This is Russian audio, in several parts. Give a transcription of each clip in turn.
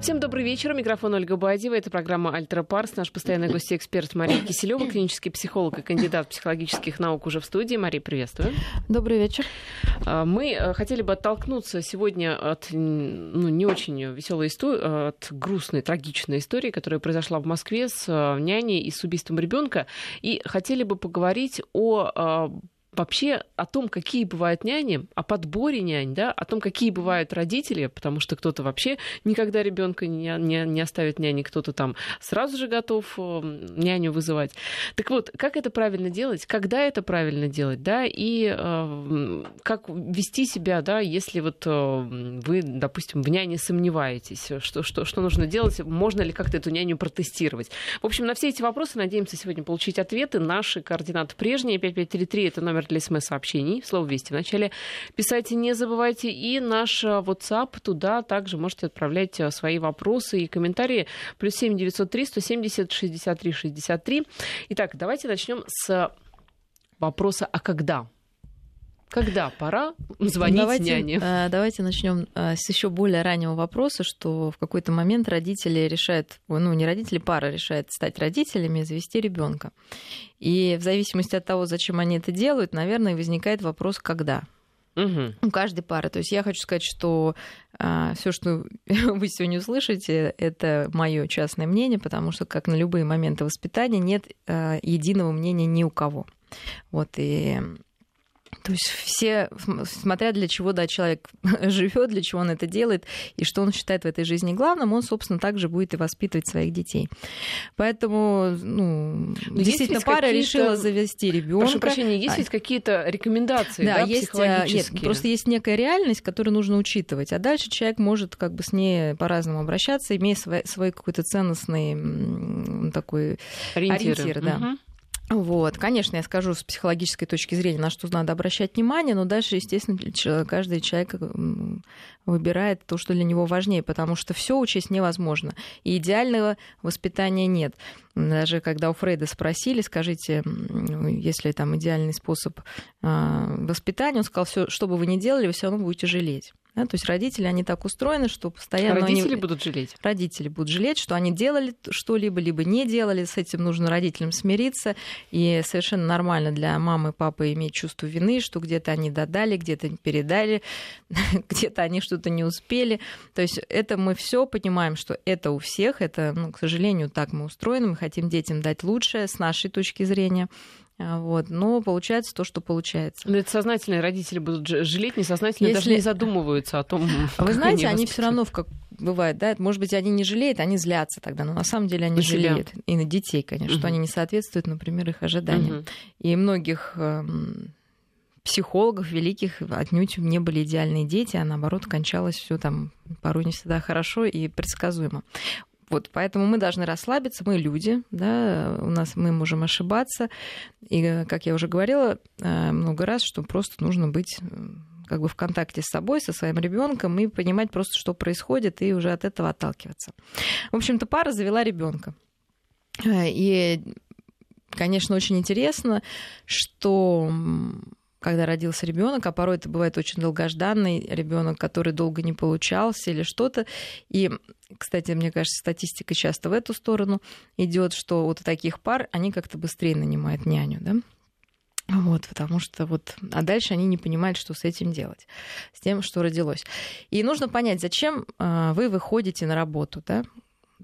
Всем добрый вечер. Микрофон Ольга Бадева. Это программа «Альтра Парс». Наш постоянный гость-эксперт Мария Киселева, клинический психолог и кандидат психологических наук уже в студии. Мария, приветствую. Добрый вечер. А, мы э, хотели бы оттолкнуться сегодня от ну, не очень веселой истории, от грустной, трагичной истории, которая произошла в Москве с э, няней и с убийством ребенка. И хотели бы поговорить о вообще о том, какие бывают няни, о подборе нянь, да, о том, какие бывают родители, потому что кто-то вообще никогда ребенка не, не, не оставит няни, кто-то там сразу же готов э, няню вызывать. Так вот, как это правильно делать, когда это правильно делать, да, и э, как вести себя, да, если вот э, вы, допустим, в няне сомневаетесь, что, что, что нужно делать, можно ли как-то эту няню протестировать. В общем, на все эти вопросы надеемся сегодня получить ответы. Наши координаты прежние, 5533 это номер для смс-сообщений, слово «Вести» в начале. Писайте, не забывайте. И наш э, WhatsApp, туда также можете отправлять э, свои вопросы и комментарии. Плюс 7 903 170 63 63. Итак, давайте начнем с вопроса «А когда?» Когда пора звонить давайте, няне? Э, давайте начнем с еще более раннего вопроса, что в какой-то момент родители решают, ну не родители, пара решает стать родителями и завести ребенка. И в зависимости от того, зачем они это делают, наверное, возникает вопрос, когда. Угу. У каждой пары. То есть я хочу сказать, что а, все, что вы сегодня услышите, это мое частное мнение, потому что, как на любые моменты воспитания, нет а, единого мнения ни у кого. Вот и то есть все, смотря для чего да, человек живет, для чего он это делает, и что он считает в этой жизни главным, он, собственно, также будет и воспитывать своих детей. Поэтому, ну, Но действительно, пара решила завести ребенка. Прошу прощения, есть а ведь какие-то рекомендации, да, да есть, а, нет, просто есть некая реальность, которую нужно учитывать, а дальше человек может как бы с ней по-разному обращаться, имея свой, свой какой-то ценностный такой ориентир. ориентир да. угу. Вот, конечно, я скажу с психологической точки зрения, на что надо обращать внимание, но дальше, естественно, каждый человек выбирает то, что для него важнее, потому что все учесть невозможно. И идеального воспитания нет. Даже когда у Фрейда спросили, скажите, если там идеальный способ а, воспитания, он сказал, все, что бы вы ни делали, вы все равно будете жалеть. Да, то есть родители, они так устроены, что постоянно... Родители они... будут жалеть? Родители будут жалеть, что они делали что-либо, либо не делали. С этим нужно родителям смириться. И совершенно нормально для мамы и папы иметь чувство вины, что где-то они додали, где-то передали, где-то они что-то не успели. То есть это мы все понимаем, что это у всех. Это, ну, к сожалению, так мы устроены. Мы хотим детям дать лучшее с нашей точки зрения. А, вот. Но получается то, что получается. Но это сознательные родители будут жалеть, несознательно Если... даже не задумываются о том, Вы знаете, они, они все равно, как бывает, да, может быть, они не жалеют, они злятся тогда, но на самом деле они Учителя. жалеют. И на детей, конечно, угу. что они не соответствуют, например, их ожиданиям. Угу. И многих эм, психологов великих отнюдь не были идеальные дети, а наоборот кончалось все там порой не всегда хорошо и предсказуемо. Вот, поэтому мы должны расслабиться, мы люди, да, у нас мы можем ошибаться. И, как я уже говорила э, много раз, что просто нужно быть э, как бы в контакте с собой, со своим ребенком и понимать просто, что происходит, и уже от этого отталкиваться. В общем-то, пара завела ребенка. Э, и, конечно, очень интересно, что когда родился ребенок, а порой это бывает очень долгожданный ребенок, который долго не получался или что-то. И, кстати, мне кажется, статистика часто в эту сторону идет, что вот у таких пар они как-то быстрее нанимают няню, да? Вот, потому что вот, а дальше они не понимают, что с этим делать, с тем, что родилось. И нужно понять, зачем а, вы выходите на работу, да?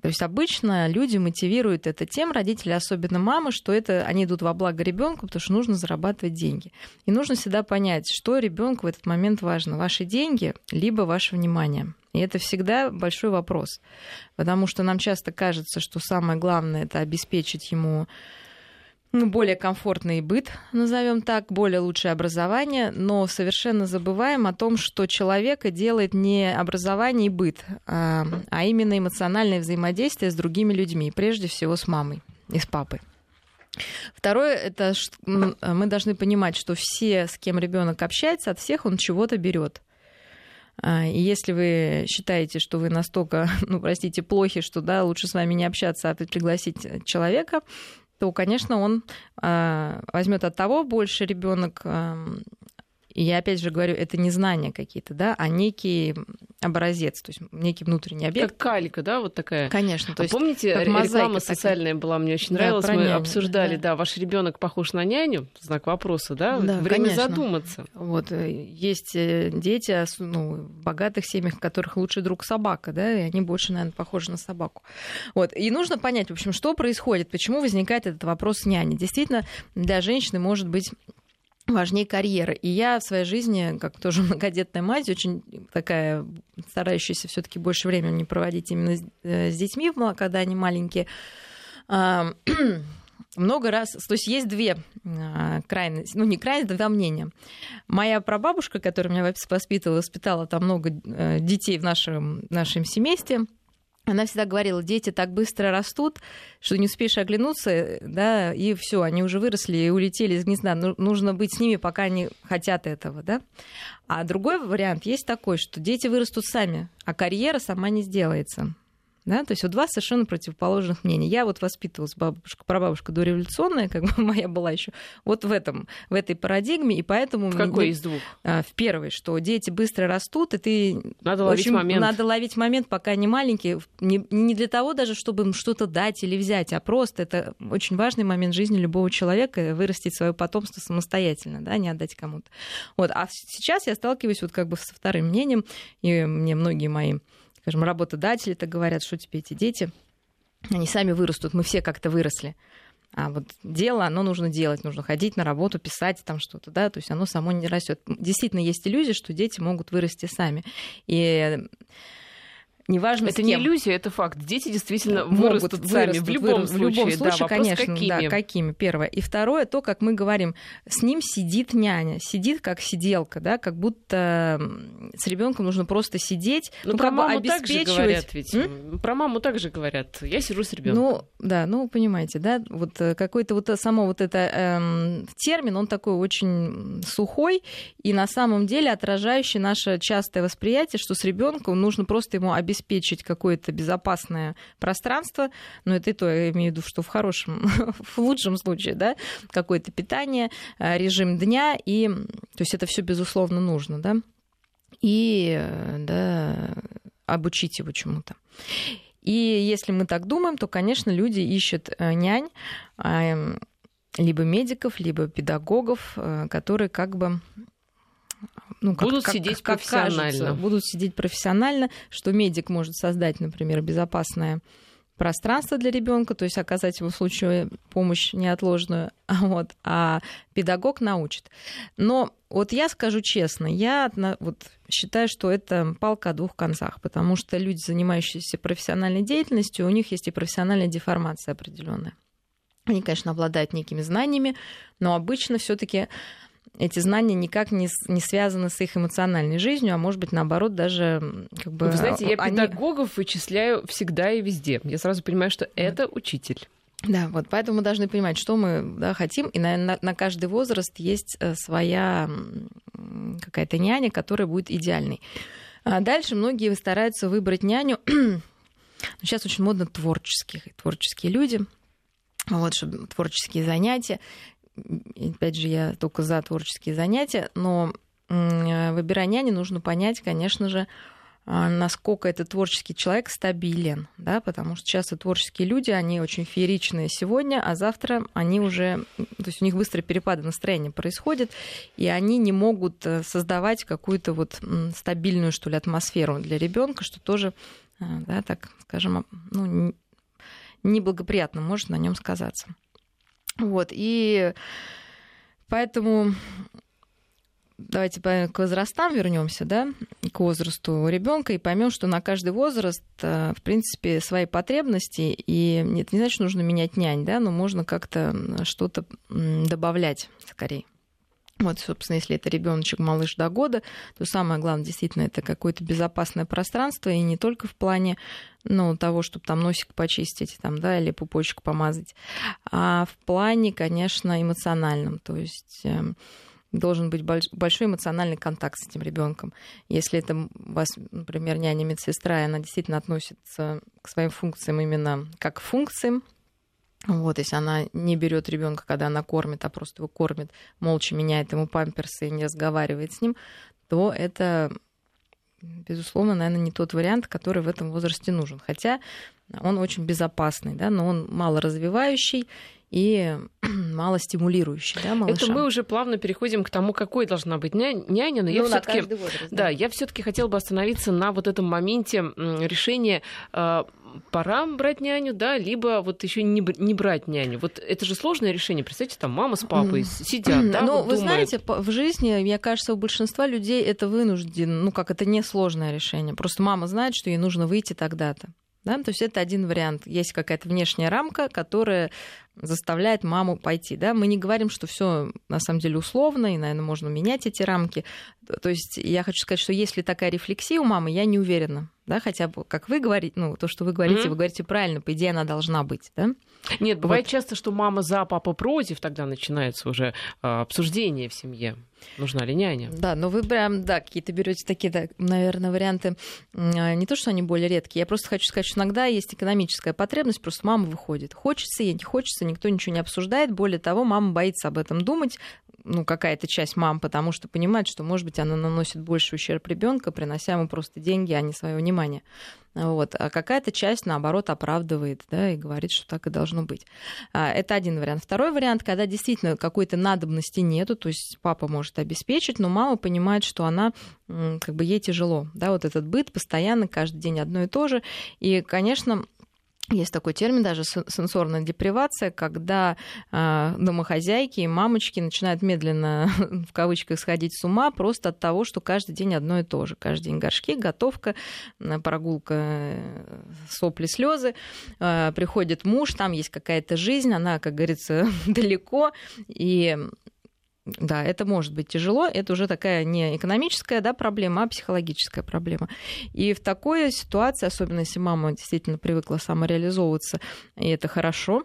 То есть обычно люди мотивируют это тем, родители, особенно мамы, что это они идут во благо ребенку, потому что нужно зарабатывать деньги. И нужно всегда понять, что ребенку в этот момент важно: ваши деньги либо ваше внимание. И это всегда большой вопрос, потому что нам часто кажется, что самое главное это обеспечить ему более комфортный быт, назовем так, более лучшее образование, но совершенно забываем о том, что человека делает не образование и быт, а, а именно эмоциональное взаимодействие с другими людьми, прежде всего с мамой и с папой. Второе, это мы должны понимать, что все, с кем ребенок общается, от всех он чего-то берет. А, и если вы считаете, что вы настолько, ну, простите, плохи, что да, лучше с вами не общаться, а пригласить человека, то, конечно, он а, возьмет от того больше ребенок И я опять же говорю, это не знания какие-то, да, а некий образец, то есть некий внутренний объект. Как калька, да, вот такая. Конечно. То а есть, помните, реклама социальная была, мне очень нравилась, да, мы няню, обсуждали, да. да, ваш ребенок похож на няню, знак вопроса, да, да время конечно. задуматься. Вот э, есть э, дети, ну, в богатых семьях, в которых лучший друг собака, да, и они больше, наверное, похожи на собаку. Вот. И нужно понять, в общем, что происходит, почему возникает этот вопрос няни. Действительно, для женщины может быть важнее карьеры. И я в своей жизни, как тоже многодетная мать, очень такая старающаяся все таки больше времени проводить именно с, э, детьми, когда они маленькие, много раз, то есть есть две а, крайности, ну не крайности, два мнения. Моя прабабушка, которая меня воспитывала, воспитала там много э, детей в нашем, нашем семействе, она всегда говорила, дети так быстро растут, что не успеешь оглянуться, да, и все, они уже выросли и улетели из гнезда. Ну, нужно быть с ними, пока они хотят этого, да. А другой вариант есть такой, что дети вырастут сами, а карьера сама не сделается. Да? То есть вот два совершенно противоположных мнения. Я вот воспитывалась бабушка, прабабушка дореволюционная, как бы моя была еще вот в этом, в этой парадигме, и поэтому... В какой из двух? А, в первой, что дети быстро растут, и ты... Надо ловить момент. Надо ловить момент, пока они маленькие. Не, не для того даже, чтобы им что-то дать или взять, а просто это очень важный момент жизни любого человека, вырастить свое потомство самостоятельно, да, не отдать кому-то. Вот. А сейчас я сталкиваюсь вот как бы со вторым мнением, и мне многие мои скажем, работодатели-то говорят, что тебе эти дети, они сами вырастут, мы все как-то выросли. А вот дело, оно нужно делать, нужно ходить на работу, писать там что-то, да, то есть оно само не растет. Действительно, есть иллюзия, что дети могут вырасти сами. И неважно Это не иллюзия, это факт. Дети действительно Могут вырастут сами вырастут, в любом вырастут, случае. В любом случае, да, конечно, какими. да, какими, первое. И второе, то, как мы говорим, с ним сидит няня, сидит как сиделка, да, как будто с ребенком нужно просто сидеть, ну, ну про как маму бы обеспечивать. Также говорят ведь. М? Про маму также говорят. Я сижу с ребенком. Ну, да, ну, понимаете, да, вот э, какой-то вот само вот это эм, термин, он такой очень сухой и на самом деле отражающий наше частое восприятие, что с ребенком нужно просто ему обеспечить обеспечить какое-то безопасное пространство, но это и то, я имею в виду, что в хорошем, в лучшем случае, да, какое-то питание, э, режим дня, и, то есть это все безусловно нужно, да, и, э, да, обучить его чему-то. И если мы так думаем, то, конечно, люди ищут э, нянь, эм, либо медиков, либо педагогов, которые как бы ну, как, будут как, сидеть как, профессионально. Кажется, будут сидеть профессионально, что медик может создать, например, безопасное пространство для ребенка, то есть оказать ему в случае помощь неотложную, вот, а педагог научит. Но вот я скажу честно, я вот считаю, что это палка о двух концах, потому что люди, занимающиеся профессиональной деятельностью, у них есть и профессиональная деформация определенная. Они, конечно, обладают некими знаниями, но обычно все-таки эти знания никак не, не связаны с их эмоциональной жизнью, а может быть, наоборот, даже как бы... Вы знаете, я они... педагогов вычисляю всегда и везде. Я сразу понимаю, что это учитель. Да, вот поэтому мы должны понимать, что мы да, хотим, и на, на, на каждый возраст есть э, своя какая-то няня, которая будет идеальной. А дальше многие стараются выбрать няню. Сейчас очень модно творческие, творческие люди, вот, чтобы творческие занятия опять же, я только за творческие занятия, но выбирая няни, нужно понять, конечно же, а, насколько этот творческий человек стабилен, да, потому что часто творческие люди, они очень фееричные сегодня, а завтра они уже, то есть у них быстрые перепады настроения происходят, и они не могут э, создавать какую-то вот стабильную, что ли, атмосферу для ребенка, что тоже, э, да, так скажем, ну, неблагоприятно может на нем сказаться. Вот, и поэтому давайте к возрастам вернемся, да, к возрасту ребенка и поймем, что на каждый возраст, э, в принципе, свои потребности, и это не значит, нужно менять нянь, да, но можно как-то что-то добавлять скорее. Вот, собственно, если это ребеночек малыш до года, то самое главное действительно это какое-то безопасное пространство, и не только в плане ну, того, чтобы там носик почистить там, да, или пупочек помазать, а в плане, конечно, эмоциональном. То есть эм, должен быть большой эмоциональный контакт с этим ребенком. Если это у вас, например, няня медсестра, и она действительно относится к своим функциям именно как к функциям, Вот, если она не берет ребенка, когда она кормит, а просто его кормит, молча меняет ему памперсы и не разговаривает с ним, то это, безусловно, наверное, не тот вариант, который в этом возрасте нужен. Хотя он очень безопасный, да, но он мало развивающий и мало стимулирующий, да, малыша. Это мы уже плавно переходим к тому, какой должна быть няня, но ну, я все-таки, да, да, я все-таки хотела бы остановиться на вот этом моменте решения а, пора брать няню, да, либо вот еще не, не брать няню. Вот это же сложное решение. Представьте, там мама с папой сидят, да, Ну, вот вы думают... знаете, в жизни, мне кажется, у большинства людей это вынужден, ну, как это несложное решение. Просто мама знает, что ей нужно выйти тогда-то. Да? То есть это один вариант. Есть какая-то внешняя рамка, которая заставляет маму пойти. Да? Мы не говорим, что все на самом деле условно, и, наверное, можно менять эти рамки. То есть я хочу сказать, что если такая рефлексия у мамы, я не уверена. Да, хотя бы, как вы говорите, ну, то, что вы говорите, mm-hmm. вы говорите правильно, по идее, она должна быть, да? Нет, бывает вот. часто, что мама за, папа против, тогда начинается уже а, обсуждение в семье. Нужна ли няня? Да, но вы прям, да, какие-то берете такие, да, наверное, варианты. Не то, что они более редкие. Я просто хочу сказать, что иногда есть экономическая потребность, просто мама выходит. Хочется ей, не хочется, никто ничего не обсуждает. Более того, мама боится об этом думать, ну, какая-то часть мам, потому что понимает, что, может быть, она наносит больше ущерб ребенка, принося ему просто деньги, а не свое внимание. Вот. А какая-то часть, наоборот, оправдывает да, и говорит, что так и должно быть. А, это один вариант. Второй вариант, когда действительно какой-то надобности нету, то есть папа может обеспечить, но мама понимает, что она, как бы ей тяжело. Да, вот этот быт постоянно, каждый день одно и то же. И, конечно, есть такой термин даже сенсорная депривация, когда э, домохозяйки и мамочки начинают медленно, в кавычках, сходить с ума просто от того, что каждый день одно и то же. Каждый день горшки, готовка, прогулка, э, сопли, слезы. Э, приходит муж, там есть какая-то жизнь, она, как говорится, далеко. И да, это может быть тяжело. Это уже такая не экономическая да, проблема, а психологическая проблема. И в такой ситуации, особенно если мама действительно привыкла самореализовываться, и это хорошо,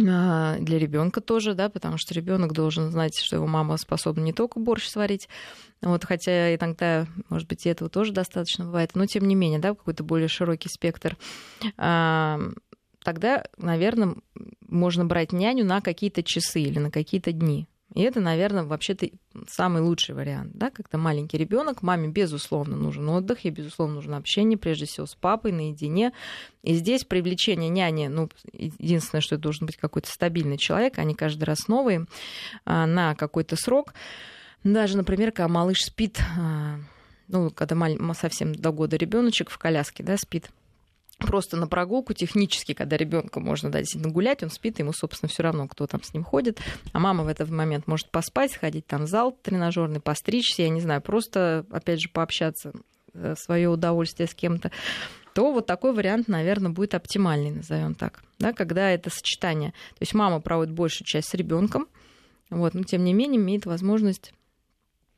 а, для ребенка тоже, да, потому что ребенок должен знать, что его мама способна не только борщ сварить, вот, хотя иногда, может быть, и этого тоже достаточно бывает, но тем не менее, да, какой-то более широкий спектр а, тогда, наверное, можно брать няню на какие-то часы или на какие-то дни. И это, наверное, вообще-то самый лучший вариант, да, когда маленький ребенок, маме, безусловно, нужен отдых, ей, безусловно, нужно общение, прежде всего, с папой наедине. И здесь привлечение няни, ну, единственное, что это должен быть какой-то стабильный человек, а не каждый раз новый, а, на какой-то срок. Даже, например, когда малыш спит, а, ну, когда совсем до года ребеночек в коляске, да, спит, просто на прогулку технически, когда ребенка можно да, действительно гулять, он спит, ему, собственно, все равно, кто там с ним ходит. А мама в этот момент может поспать, сходить там в зал тренажерный, постричься, я не знаю, просто, опять же, пообщаться э, свое удовольствие с кем-то то вот такой вариант, наверное, будет оптимальный, назовем так, да, когда это сочетание. То есть мама проводит большую часть с ребенком, вот, но тем не менее имеет возможность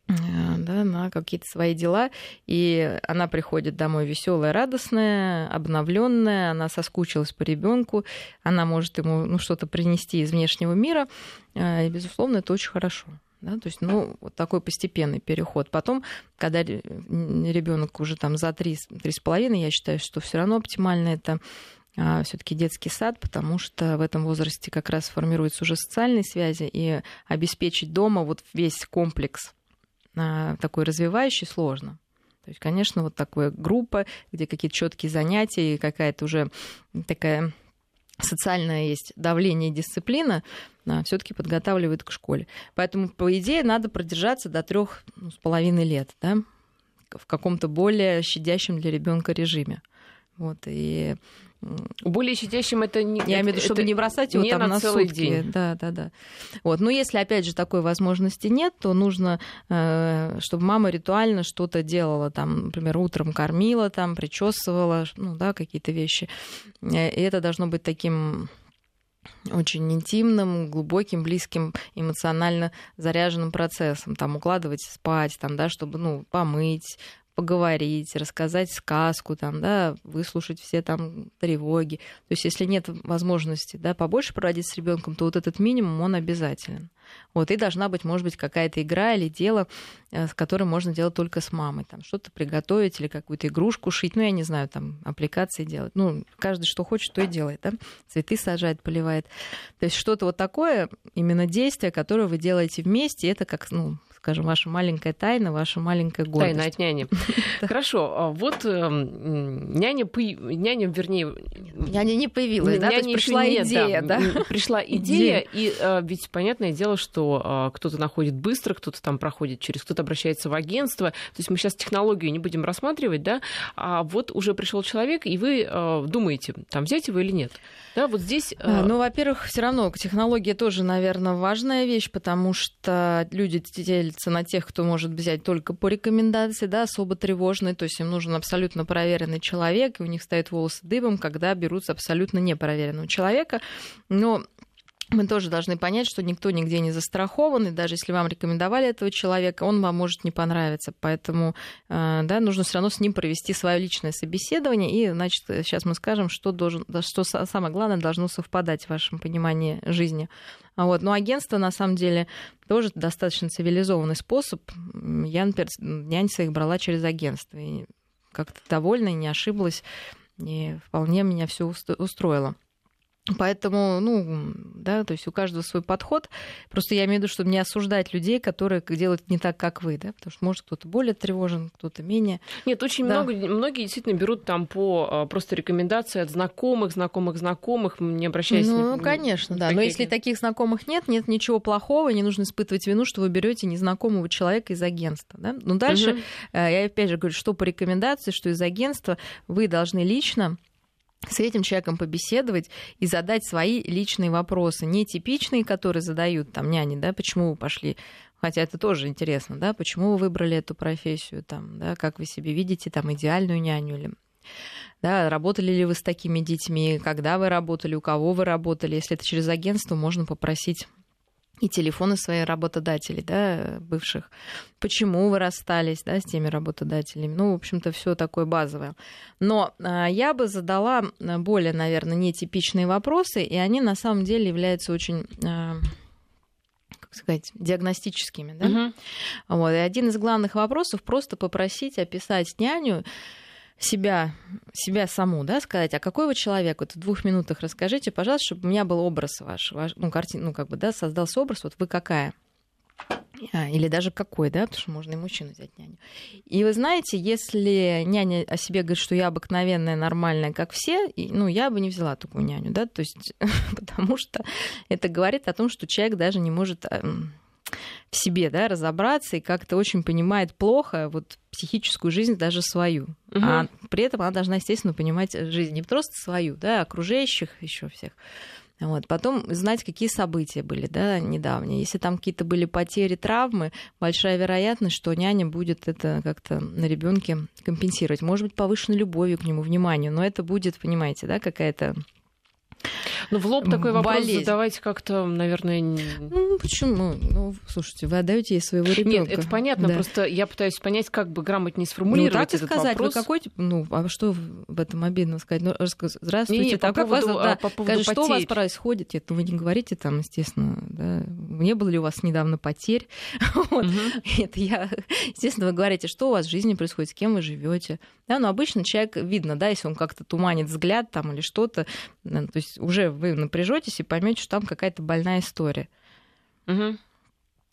да, на какие-то свои дела, и она приходит домой веселая, радостная, обновленная, она соскучилась по ребенку, она может ему ну, что-то принести из внешнего мира, э, и, безусловно, это очень хорошо. Да, то есть, ну, вот такой постепенный переход. Потом, когда ребенок уже там за три, три с половиной, я считаю, что все равно оптимально это а, все-таки детский сад, потому что в этом возрасте как раз формируются уже социальные связи, и обеспечить дома вот весь комплекс такой развивающий сложно. То есть, конечно, вот такая группа, где какие-то четкие занятия и какая-то уже такая социальное есть давление и дисциплина, все-таки подготавливает к школе. Поэтому, по идее, надо продержаться до трех ну, с половиной лет, да, в каком-то более щадящем для ребенка режиме. Вот, и более щадящим это не... Я имею в виду, чтобы не бросать его не там на, на целый сутки. день. Да, да, да. Вот. Но если, опять же, такой возможности нет, то нужно, э, чтобы мама ритуально что-то делала, там, например, утром кормила, там, причесывала, ну, да, какие-то вещи. Э, и это должно быть таким очень интимным, глубоким, близким, эмоционально заряженным процессом. Там укладывать спать, там, да, чтобы ну, помыть, поговорить, рассказать сказку, там, да, выслушать все там тревоги. То есть, если нет возможности да, побольше проводить с ребенком, то вот этот минимум, он обязателен. Вот, и должна быть, может быть, какая-то игра или дело, э, с которым можно делать только с мамой. Там что-то приготовить или какую-то игрушку шить. Ну, я не знаю, там аппликации делать. Ну, каждый что хочет, то и делает. Да? Цветы сажает, поливает. То есть что-то вот такое, именно действие, которое вы делаете вместе, это как, ну, скажем, ваша маленькая тайна, ваша маленькая гордость. Тайна от няни. Хорошо, а вот эм, няня, няня, вернее... Няня не появилась, да? Няня пришла идея, да? Пришла идея, и э, ведь понятное дело, что э, кто-то находит быстро, кто-то там проходит через, кто-то обращается в агентство. То есть мы сейчас технологию не будем рассматривать, да? А вот уже пришел человек, и вы э, думаете, там взять его или нет? Да, вот здесь... Ну, во-первых, все равно технология тоже, наверное, важная вещь, потому что люди делятся на тех, кто может взять только по рекомендации, да, особо тревожный, то есть им нужен абсолютно проверенный человек, и у них стоят волосы дыбом, когда берутся абсолютно непроверенного человека. Но мы тоже должны понять, что никто нигде не застрахован, и даже если вам рекомендовали этого человека, он вам может не понравиться. Поэтому э, да, нужно все равно с ним провести свое личное собеседование, и, значит, сейчас мы скажем, что, должен, что самое главное должно совпадать в вашем понимании жизни. А вот. Но агентство, на самом деле, тоже достаточно цивилизованный способ. Я, например, нянь своих брала через агентство, и как-то довольна, не ошиблась, и вполне меня все устроило. Поэтому, ну, да, то есть у каждого свой подход. Просто я имею в виду, чтобы не осуждать людей, которые делают не так, как вы, да, потому что, может, кто-то более тревожен, кто-то менее. Нет, очень да. много, многие действительно берут там по а, просто рекомендации от знакомых, знакомых, знакомых, не обращаясь... Ну, ни, конечно, да. Но если таких знакомых нет, нет ничего плохого, не нужно испытывать вину, что вы берете незнакомого человека из агентства, да. Но дальше, угу. я опять же говорю, что по рекомендации, что из агентства, вы должны лично с этим человеком побеседовать и задать свои личные вопросы, не типичные, которые задают там няни, да, почему вы пошли, хотя это тоже интересно, да, почему вы выбрали эту профессию, там, да, как вы себе видите, там, идеальную няню или да, работали ли вы с такими детьми, когда вы работали, у кого вы работали. Если это через агентство, можно попросить и телефоны своих работодателей, да, бывших. Почему вы расстались, да, с теми работодателями? Ну, в общем-то, все такое базовое. Но а, я бы задала а, более, наверное, нетипичные вопросы, и они на самом деле являются очень а, как сказать, диагностическими. Да? Угу. Вот. И один из главных вопросов просто попросить описать няню себя, себя саму, да, сказать, а какой вы человек? Вот в двух минутах расскажите, пожалуйста, чтобы у меня был образ ваш, ваш ну, картин, ну, как бы, да, создался образ, вот вы какая? А, или даже какой, да, потому что можно и мужчину взять няню. И вы знаете, если няня о себе говорит, что я обыкновенная, нормальная, как все, ну, я бы не взяла такую няню, да, то есть, потому что это говорит о том, что человек даже не может в себе, да, разобраться и как-то очень понимает плохо вот психическую жизнь даже свою. Угу. А при этом она должна, естественно, понимать жизнь не просто свою, да, а окружающих еще всех. Вот. Потом знать, какие события были да, недавние. Если там какие-то были потери, травмы, большая вероятность, что няня будет это как-то на ребенке компенсировать. Может быть, повышенной любовью к нему, вниманию, но это будет, понимаете, да, какая-то ну, в лоб такой вопрос болезнь. задавать как-то, наверное... Ну, почему? Ну, слушайте, вы отдаете ей своего ребенка. Нет, это понятно, да. просто я пытаюсь понять, как бы грамотнее сформулировать ну, так этот сказать, вопрос. Вы какой, ну, а что в этом обидно сказать? Ну, здравствуйте, не, так, по поводу, вас, да, по поводу скажи, что у вас происходит? Это вы не говорите там, естественно, да, не было ли у вас недавно потерь? вот. угу. Это я, естественно, вы говорите, что у вас в жизни происходит, с кем вы живете. Да, но обычно человек видно, да, если он как-то туманит взгляд там или что-то, то есть уже вы напряжетесь и поймете, что там какая-то больная история. Угу.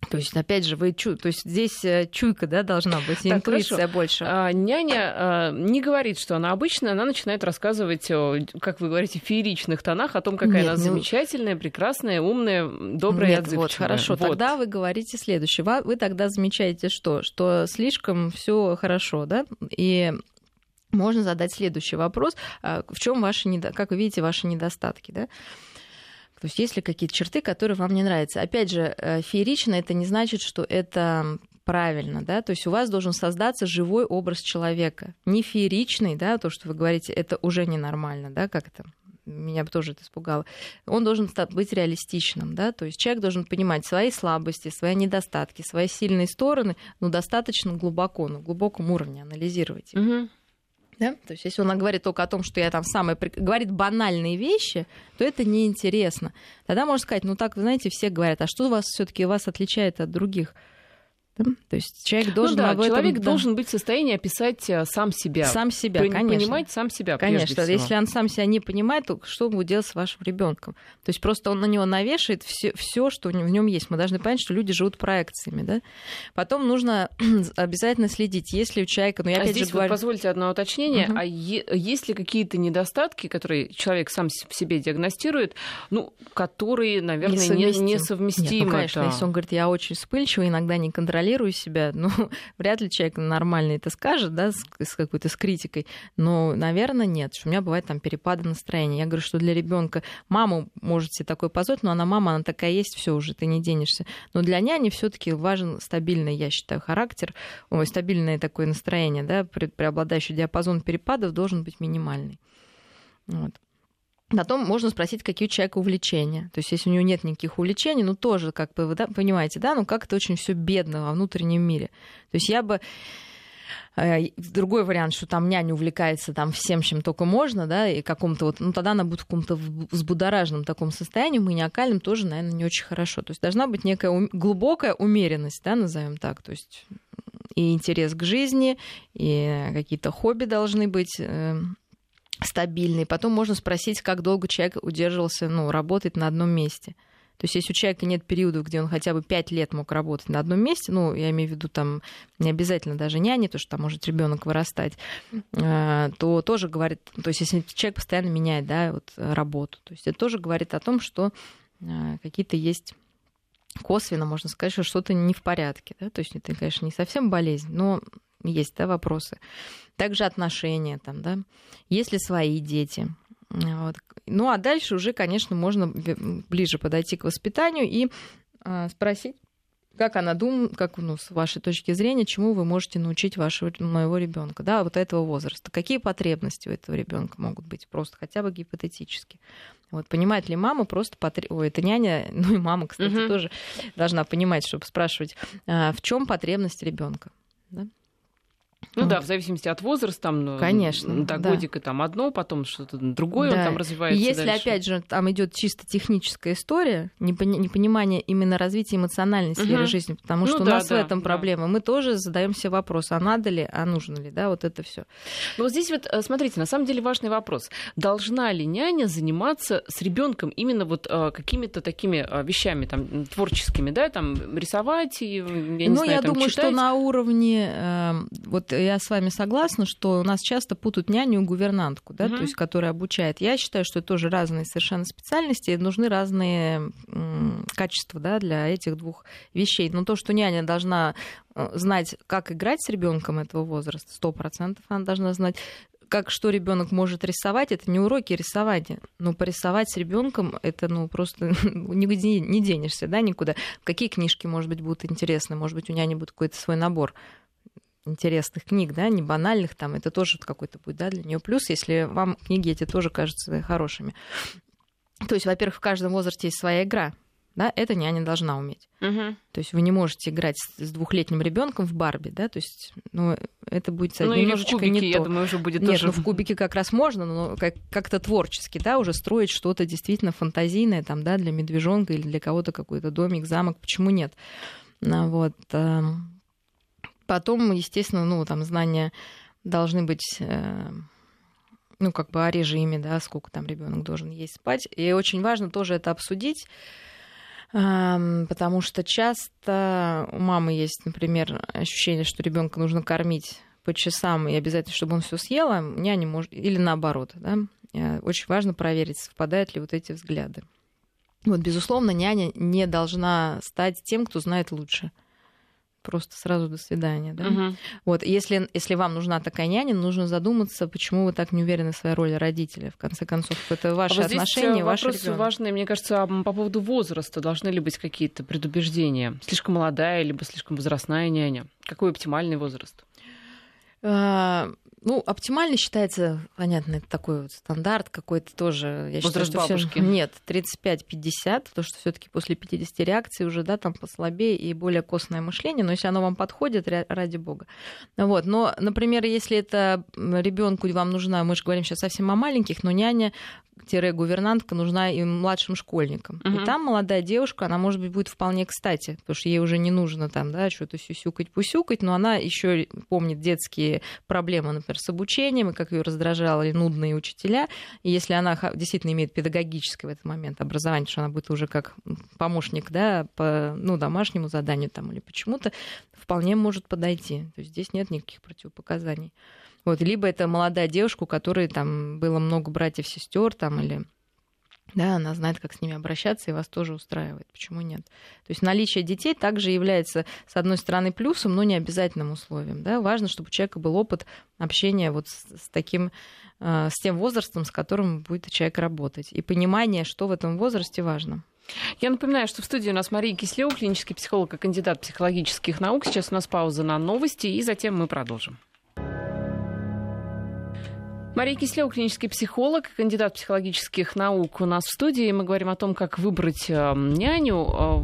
То есть, опять же, вы чу... то есть здесь э, чуйка, да, должна быть, так, интуиция хорошо. больше. А, няня а, не говорит, что она обычная, она начинает рассказывать, как вы говорите, в фееричных тонах о том, какая Нет, она ну... замечательная, прекрасная, умная, добрая Нет, и отзывчивая. Вот, хорошо, вот. тогда вы говорите следующее. Вы тогда замечаете что? Что слишком все хорошо, да, и можно задать следующий вопрос. А, в чем ваши, как вы видите, ваши недостатки, да? То есть есть ли какие-то черты, которые вам не нравятся? Опять же, э, феерично это не значит, что это правильно, да, то есть у вас должен создаться живой образ человека, не фееричный, да, то, что вы говорите, это уже ненормально, да, как это меня тоже это испугало, он должен быть реалистичным, да, то есть человек должен понимать свои слабости, свои недостатки, свои сильные стороны, но достаточно глубоко, на глубоком уровне анализировать. Угу. Да? То есть, если он говорит только о том, что я там самый... говорит банальные вещи, то это неинтересно. Тогда можно сказать, ну так, вы знаете, все говорят, а что вас все таки вас отличает от других? То есть человек ну должен ну, да, этом, человек да. должен быть в состоянии описать э, сам себя. Сам себя, Пон- конечно. Понимать сам себя. Конечно. Если он сам себя не понимает, то что будет делать с вашим ребенком? То есть просто он на него навешивает все, все, что в нем есть. Мы должны понять, что люди живут проекциями, да. Потом нужно обязательно следить, если у человека, ну я а опять здесь же говорю... вот позвольте одно уточнение, угу. а е- есть ли какие-то недостатки, которые человек сам в себе диагностирует, ну, которые, наверное, несовместимы? Не, несовместимы Нет, ну, конечно, это... если он говорит, я очень вспыльчивый, иногда не контролирую контролирую себя, ну, вряд ли человек нормальный это скажет, да, с, с какой-то с критикой, но, наверное, нет, что у меня бывает там перепады настроения. Я говорю, что для ребенка маму можете такой позволить, но она мама, она такая есть, все уже, ты не денешься. Но для няни все-таки важен стабильный, я считаю, характер, ой, стабильное такое настроение, да, преобладающий диапазон перепадов должен быть минимальный. Вот. Потом можно спросить, какие у человека увлечения. То есть, если у него нет никаких увлечений, ну тоже, как бы, вы да, понимаете, да, ну как это очень все бедно во внутреннем мире. То есть я бы э, другой вариант, что там няня увлекается там всем, чем только можно, да, и каком-то вот, ну тогда она будет в каком-то взбудораженном таком состоянии, маниакальном тоже, наверное, не очень хорошо. То есть должна быть некая глубокая умеренность, да, назовем так, то есть и интерес к жизни, и какие-то хобби должны быть эм, стабильный. Потом можно спросить, как долго человек удерживался, ну, работать на одном месте. То есть, если у человека нет периодов, где он хотя бы пять лет мог работать на одном месте, ну, я имею в виду там не обязательно даже няни, то что там может ребенок вырастать, а, то тоже говорит, то есть, если человек постоянно меняет, да, вот работу, то есть, это тоже говорит о том, что а, какие-то есть косвенно можно сказать, что что-то не в порядке, да, то есть это, конечно, не совсем болезнь, но есть, да, вопросы. Также отношения там, да, есть ли свои дети. Вот. Ну, а дальше уже, конечно, можно ближе подойти к воспитанию и э, спросить, как она думает, как, ну, с вашей точки зрения, чему вы можете научить вашего моего ребенка, да, вот этого возраста. Какие потребности у этого ребенка могут быть, просто хотя бы гипотетически. Вот понимает ли мама просто потреб... Ой, это няня, ну и мама, кстати, угу. тоже должна понимать, чтобы спрашивать, а, в чем потребность ребенка. Да? Ну да, в зависимости от возраста, там, ну, Конечно, до да. годика там одно, потом что-то другое, да. он там развивается. И если, дальше. опять же, там идет чисто техническая история, непонимание именно развития эмоциональной сферы угу. жизни, потому ну, что да, у нас да, в этом да. проблема. Мы тоже задаемся вопрос, а надо ли, а нужно ли, да, вот это все. Ну вот здесь вот, э, смотрите, на самом деле важный вопрос. Должна ли няня заниматься с ребенком именно вот э, какими-то такими э, вещами, там, творческими, да, там, рисовать, и, я не ну, знаю, я там, думаю, читать? что на уровне, вот я с вами согласна, что у нас часто путают няню и гувернантку, да, угу. то есть, которая обучает. Я считаю, что это тоже разные совершенно специальности, и нужны разные качества да, для этих двух вещей. Но то, что няня должна э, знать, как играть с ребенком этого возраста, сто процентов она должна знать, как что ребенок может рисовать, это не уроки рисования. Но порисовать с ребенком это ну просто нигде не денешься, да, никуда. Какие книжки, может быть, будут интересны, может быть, у няни будет какой-то свой набор интересных книг, да, не банальных там, это тоже какой-то будет, да, для нее плюс, если вам книги эти тоже кажутся хорошими. То есть, во-первых, в каждом возрасте есть своя игра, да, это няня должна уметь. Угу. То есть вы не можете играть с двухлетним ребенком в Барби, да, то есть, ну, это будет ну, немножечко кубике, не я то. думаю, уже будет Нет, тоже... ну в кубике как раз можно, но как- как-то творчески, да, уже строить что-то действительно фантазийное, там, да, для медвежонка или для кого-то какой-то домик, замок, почему нет? Ну, вот. Эм, Потом, естественно, ну, там знания должны быть э, ну, как бы о режиме, да, сколько там ребенок должен есть спать. И очень важно тоже это обсудить, потому что часто у мамы есть, например, ощущение, что ребенка нужно кормить по часам и обязательно, чтобы он все съел, а няня может... Или наоборот, да. Э, очень важно проверить, совпадают ли вот эти взгляды. Вот, безусловно, няня не должна стать тем, кто знает лучше просто сразу до свидания. Да? Угу. Вот, если, если вам нужна такая няня, нужно задуматься, почему вы так не уверены в своей роли родителя. В конце концов, это ваши а вот отношения, ваш вопрос ребенок. важный, мне кажется, по поводу возраста. Должны ли быть какие-то предубеждения? Слишком молодая, либо слишком возрастная няня? Какой оптимальный возраст? Ну, оптимально считается, понятно, это такой вот стандарт какой-то тоже. Я Возраст считаю, что бабушки. Всё... Нет, 35-50, потому что все таки после 50 реакций уже, да, там послабее и более костное мышление, но если оно вам подходит, ради бога. Вот. Но, например, если это ребенку вам нужна, мы же говорим сейчас совсем о маленьких, но няня гувернантка нужна и младшим школьникам. Угу. И там молодая девушка, она, может быть, будет вполне кстати, потому что ей уже не нужно там, да, что-то сюсюкать-пусюкать, но она еще помнит детские проблемы, например, с обучением, и как ее раздражали нудные учителя. И если она действительно имеет педагогическое в этот момент образование, что она будет уже как помощник, да, по ну, домашнему заданию там или почему-то, вполне может подойти. То есть здесь нет никаких противопоказаний. Вот, либо это молодая девушка, у которой там было много братьев, сестер там или да, она знает, как с ними обращаться, и вас тоже устраивает. Почему нет? То есть наличие детей также является, с одной стороны, плюсом, но не обязательным условием. Да? Важно, чтобы у человека был опыт общения вот с, с таким, э, с тем возрастом, с которым будет человек работать. И понимание, что в этом возрасте важно. Я напоминаю, что в студии у нас Мария Кислева, клинический психолог и кандидат психологических наук. Сейчас у нас пауза на новости, и затем мы продолжим. Мария Кислева, клинический психолог, кандидат психологических наук у нас в студии. Мы говорим о том, как выбрать э, няню.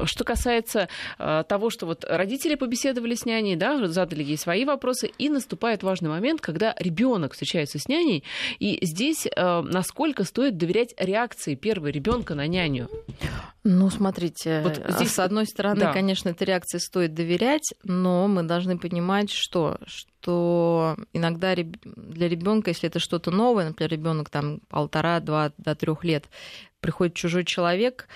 Э, что касается э, того, что вот родители побеседовали с няней, да, задали ей свои вопросы, и наступает важный момент, когда ребенок встречается с няней, и здесь насколько стоит доверять реакции первого ребенка на няню? Ну, смотрите, вот здесь, с одной стороны, да. конечно, этой реакции стоит доверять, но мы должны понимать, что, что иногда для ребенка, если это что-то новое, например, ребенок там полтора-два до трех лет, приходит чужой человек,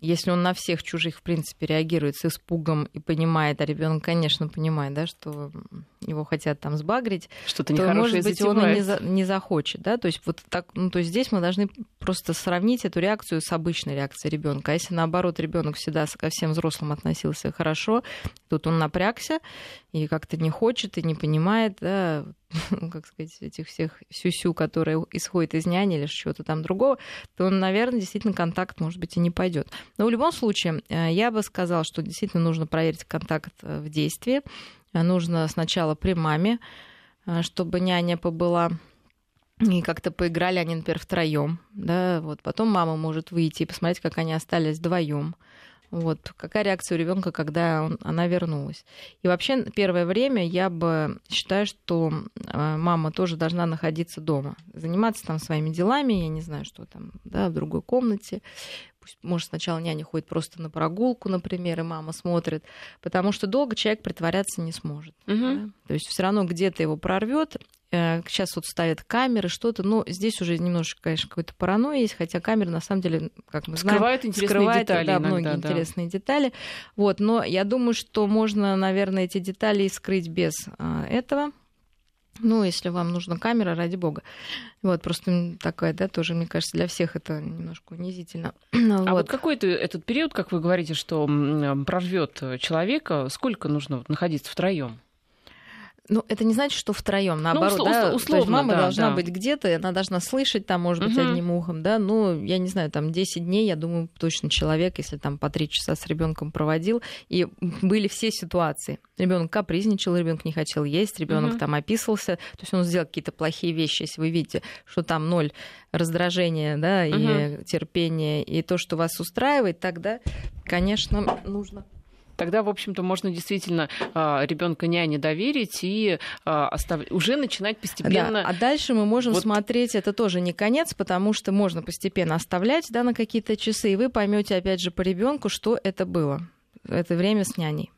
если он на всех чужих, в принципе, реагирует с испугом и понимает, а ребенок, конечно, понимает, да, что его хотят там сбагрить, Что-то то, может быть, он и не, за, не захочет, да, то есть вот так, ну, то есть здесь мы должны просто сравнить эту реакцию с обычной реакцией ребенка. А если наоборот ребенок всегда ко всем взрослым относился хорошо, тут он напрягся и как-то не хочет и не понимает, да, ну, как сказать, этих всех сюсю, которые исходят из няни или чего-то там другого, то, он, наверное, действительно контакт, может быть, и не пойдет. Но в любом случае, э, я бы сказала, что действительно нужно проверить контакт э, в действии. Э, нужно сначала при маме, чтобы няня побыла и как-то поиграли они, например, втроем, да, вот потом мама может выйти и посмотреть, как они остались вдвоем. Вот. Какая реакция у ребенка, когда он, она вернулась? И вообще первое время я бы считаю, что э, мама тоже должна находиться дома, заниматься там своими делами, я не знаю, что там, да, в другой комнате. Пусть, может, сначала няня ходит просто на прогулку, например, и мама смотрит, потому что долго человек притворяться не сможет. Угу. Да? То есть все равно где-то его прорвет, Сейчас э, вот ставят камеры, что-то, но здесь уже немножко, конечно, какой-то паранойя есть, хотя камеры на самом деле, как мы скрывают знаем, интересные скрывают детали да, иногда, многие да. интересные детали. Вот, но я думаю, что можно, наверное, эти детали скрыть без а, этого. Ну, если вам нужна камера, ради бога. Вот, просто такая, да, тоже, мне кажется, для всех это немножко унизительно. А вот, вот какой-то этот период, как вы говорите, что прорвет человека, сколько нужно находиться втроем? Ну, это не значит, что втроем, наоборот, ну, услов, да, условно, то есть мама да, должна да. быть где-то, она должна слышать, там, может быть, угу. одним ухом, да, ну, я не знаю, там 10 дней, я думаю, точно человек, если там по 3 часа с ребенком проводил, и были все ситуации. Ребенок капризничал, ребенок не хотел есть, ребенок угу. там описывался, то есть он сделал какие-то плохие вещи, если вы видите, что там ноль раздражения, да, угу. и терпения, и то, что вас устраивает, тогда, конечно, нужно тогда, в общем-то, можно действительно а, ребенка няне доверить и а, остав... уже начинать постепенно. Да. А дальше мы можем вот... смотреть, это тоже не конец, потому что можно постепенно оставлять да, на какие-то часы, и вы поймете опять же по ребенку, что это было. Это время с няней.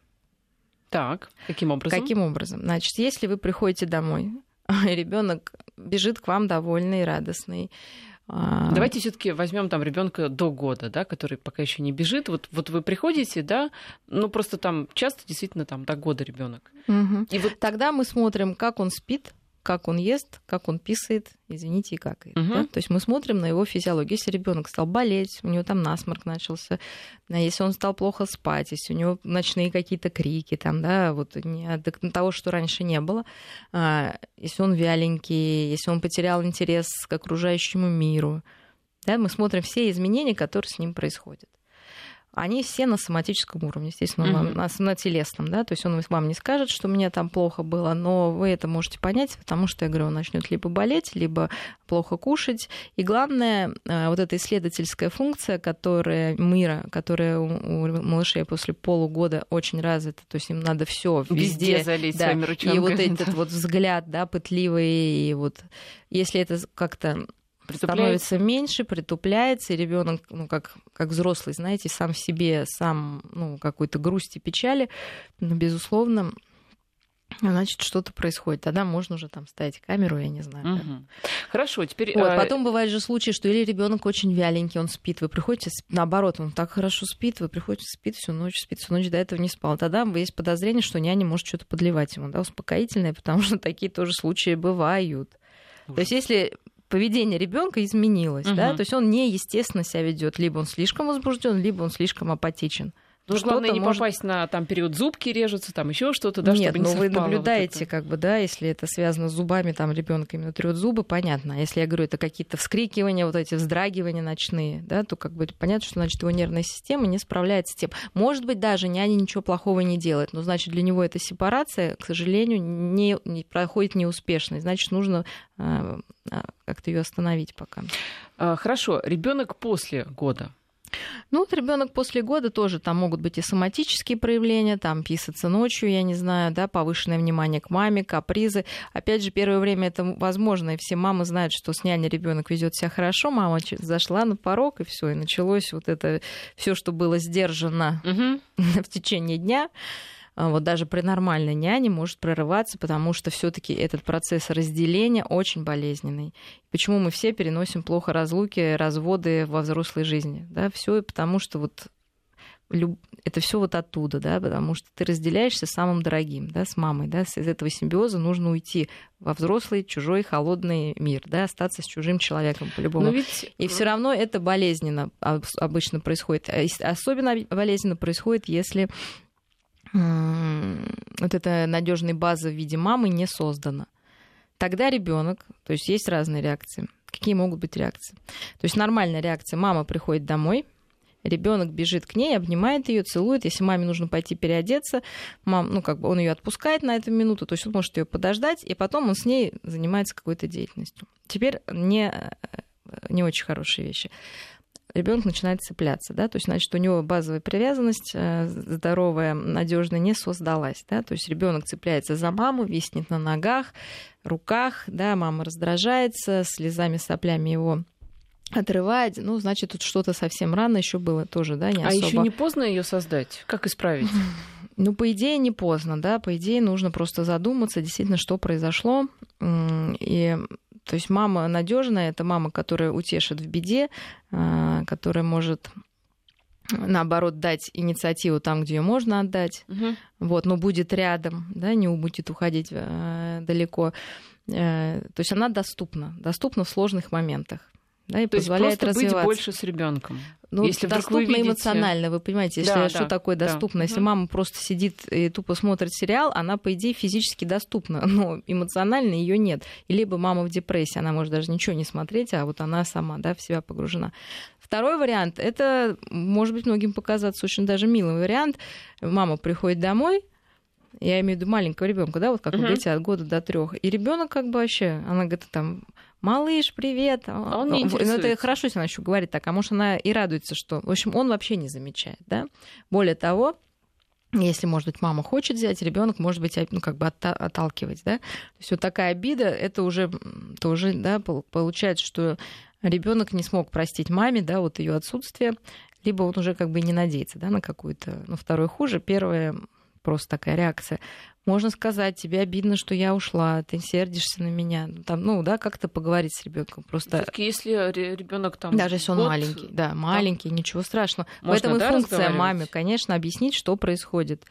Так, каким образом? Каким образом? Значит, если вы приходите домой, ребенок бежит к вам довольный, радостный, Давайте все-таки возьмем там ребенка до года, да, который пока еще не бежит. Вот, вот вы приходите, да, ну просто там часто действительно там до года ребенок. Угу. И вот тогда мы смотрим, как он спит, как он ест, как он писает, извините, и какает. Угу. Да? То есть мы смотрим на его физиологию. Если ребенок стал болеть, у него там насморк начался, если он стал плохо спать, если у него ночные какие-то крики, там, да, вот не, того, что раньше не было, а, если он вяленький, если он потерял интерес к окружающему миру, да, мы смотрим все изменения, которые с ним происходят. Они все на соматическом уровне, естественно, mm-hmm. на, на телесном, да, то есть он вам не скажет, что мне там плохо было, но вы это можете понять, потому что, я говорю, он начнет либо болеть, либо плохо кушать. И главное, э, вот эта исследовательская функция, которая мира, которая у, у малышей после полугода очень развита, то есть им надо все везде, везде залить да, своими ручонками. И вот этот вот взгляд, да, пытливый, и вот если это как-то становится меньше, притупляется, и ребенок, ну, как, как взрослый, знаете, сам в себе, сам, ну, какой-то грусти, печали, ну, безусловно, значит, что-то происходит. Тогда можно уже там ставить камеру, я не знаю. Угу. Да. Хорошо, теперь... Вот, а, потом бывают же случаи, что или ребенок очень вяленький, он спит, вы приходите, наоборот, он так хорошо спит, вы приходите, спит всю ночь, спит всю ночь, до этого не спал. Тогда есть подозрение, что няня может что-то подливать ему, да, успокоительное, потому что такие тоже случаи бывают. Ужас. То есть, если поведение ребенка изменилось, угу. да, то есть он неестественно себя ведет, либо он слишком возбужден, либо он слишком апатичен. Ну, главное не может... попасть на там период зубки режутся, там еще что-то, да, Нет, чтобы не но вы наблюдаете, вот как бы, да, если это связано с зубами, там ребенок именно трет зубы, понятно. А если я говорю, это какие-то вскрикивания, вот эти вздрагивания ночные, да, то как бы понятно, что значит его нервная система не справляется с тем. Может быть, даже няня ничего плохого не делает, но значит для него эта сепарация, к сожалению, не, не проходит неуспешно. Значит, нужно э, как-то ее остановить пока. А, хорошо, ребенок после года ну, вот ребенок после года тоже там могут быть и соматические проявления, там писаться ночью, я не знаю, да, повышенное внимание к маме, капризы. Опять же, первое время это возможно, и все мамы знают, что с няней ребенок ведет себя хорошо, мама зашла на порог, и все, и началось вот это все, что было сдержано угу. в течение дня. А, вот даже при нормальной няне может прорываться, потому что все-таки этот процесс разделения очень болезненный. Почему мы все переносим плохо разлуки, разводы во взрослой жизни? Да, все потому что вот это все вот оттуда, да, потому что ты разделяешься с самым дорогим, да, с мамой, да, из этого симбиоза нужно уйти во взрослый, чужой, холодный мир, да, остаться с чужим человеком по-любому. Ведь... И все равно это болезненно обычно происходит. А особенно болезненно происходит, если вот эта надежной базы в виде мамы не создана. Тогда ребенок, то есть есть разные реакции. Какие могут быть реакции? То есть нормальная реакция: мама приходит домой, ребенок бежит к ней, обнимает ее, целует. Если маме нужно пойти переодеться, мам, ну как бы он ее отпускает на эту минуту, то есть он может ее подождать, и потом он с ней занимается какой-то деятельностью. Теперь не не очень хорошие вещи ребенок начинает цепляться, да, то есть, значит, у него базовая привязанность э, здоровая, надежная не создалась, да, то есть ребенок цепляется за маму, виснет на ногах, руках, да, мама раздражается, слезами, соплями его отрывает, ну, значит, тут что-то совсем рано еще было тоже, да, не а особо. А еще не поздно ее создать? Как исправить? Ну, по идее, не поздно, да, по идее, нужно просто задуматься, действительно, что произошло, и то есть мама надежная, это мама, которая утешит в беде, а, которая может наоборот, дать инициативу там, где ее можно отдать, угу. вот, но будет рядом, да, не будет уходить э, далеко. Э, то есть она доступна, доступна в сложных моментах. Да, и То позволяет есть развиваться. быть больше с ребенком. Ну, если доступно вы видите... эмоционально, вы понимаете, если да, что да, такое доступно. Да. Если мама просто сидит и тупо смотрит сериал, она, по идее, физически доступна, но эмоционально ее нет. И либо мама в депрессии, она может даже ничего не смотреть, а вот она сама да, в себя погружена. Второй вариант, это может быть многим показаться очень даже милый вариант. Мама приходит домой, я имею в виду маленького ребенка, да, вот как uh-huh. вы говорите, от года до трех. И ребенок как бы вообще, она говорит, там, малыш, привет. А он не интересуется. Ну, это хорошо, если она еще говорит так, а может, она и радуется, что... В общем, он вообще не замечает, да. Более того, если, может быть, мама хочет взять, ребенок может быть, ну, как бы отталкивать, да. То есть вот такая обида, это уже тоже, да, получается, что ребенок не смог простить маме, да, вот ее отсутствие, либо он уже как бы не надеется, да, на какую-то, ну, второе хуже, первое просто такая реакция. Можно сказать, тебе обидно, что я ушла, ты сердишься на меня. Там, ну, да, как-то поговорить с ребенком. Просто если ребенок там. Даже если он год, маленький, да, маленький, да. ничего страшного. Можно, Поэтому да, функция маме, конечно, объяснить, что происходит.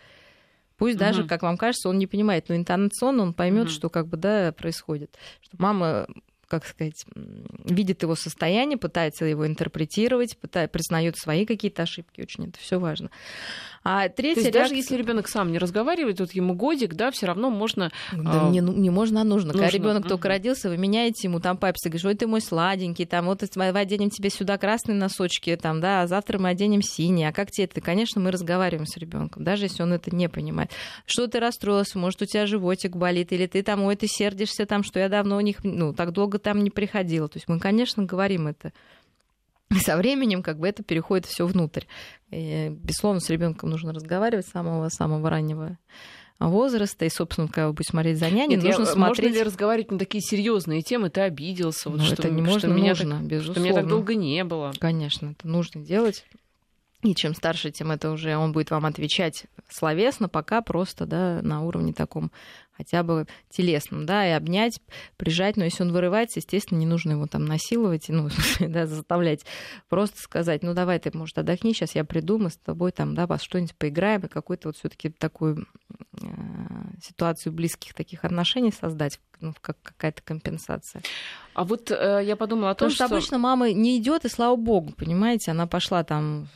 Пусть угу. даже, как вам кажется, он не понимает, но интонационно он поймет, угу. что как бы да происходит. Что мама как сказать, видит его состояние, пытается его интерпретировать, пытается, признает свои какие-то ошибки. Очень это все важно. А третья То есть реакция... даже если ребенок сам не разговаривает, вот ему годик, да, все равно можно. Да, а... не, ну, не можно, а нужно. нужно. Когда ребенок uh-huh. только родился, вы меняете ему там папе, говоришь, ой, ты мой сладенький, там вот мы оденем тебе сюда красные носочки, там, да, а завтра мы оденем синие. А как тебе это? Конечно, мы разговариваем с ребенком, даже если он это не понимает. Что ты расстроился? Может, у тебя животик болит, или ты там, ой, ты сердишься там, что я давно у них, ну, так долго там не приходила. То есть мы, конечно, говорим это со временем как бы это переходит все внутрь. И, безусловно, с ребенком нужно разговаривать с самого-самого раннего возраста, и, собственно, как бы смотреть за няней, Нет, нужно я, смотреть... Можно ли разговаривать на такие серьезные темы? Ты обиделся, вот, ну, что, это не можно, что меня нужно, так, безусловно. Что меня так долго не было. Конечно, это нужно делать. И чем старше, тем это уже он будет вам отвечать словесно, пока просто да, на уровне таком хотя бы телесном, да, и обнять, прижать. Но если он вырывается, естественно, не нужно его там насиловать, ну, да, заставлять. Просто сказать, ну, давай ты, может, отдохни, сейчас я приду, мы с тобой там, да, вас что-нибудь поиграем, и какую-то вот все таки такую э, ситуацию близких таких отношений создать, ну, как какая-то компенсация. А вот э, я подумала о том, Потому что... что обычно мама не идет, и слава богу, понимаете, она пошла там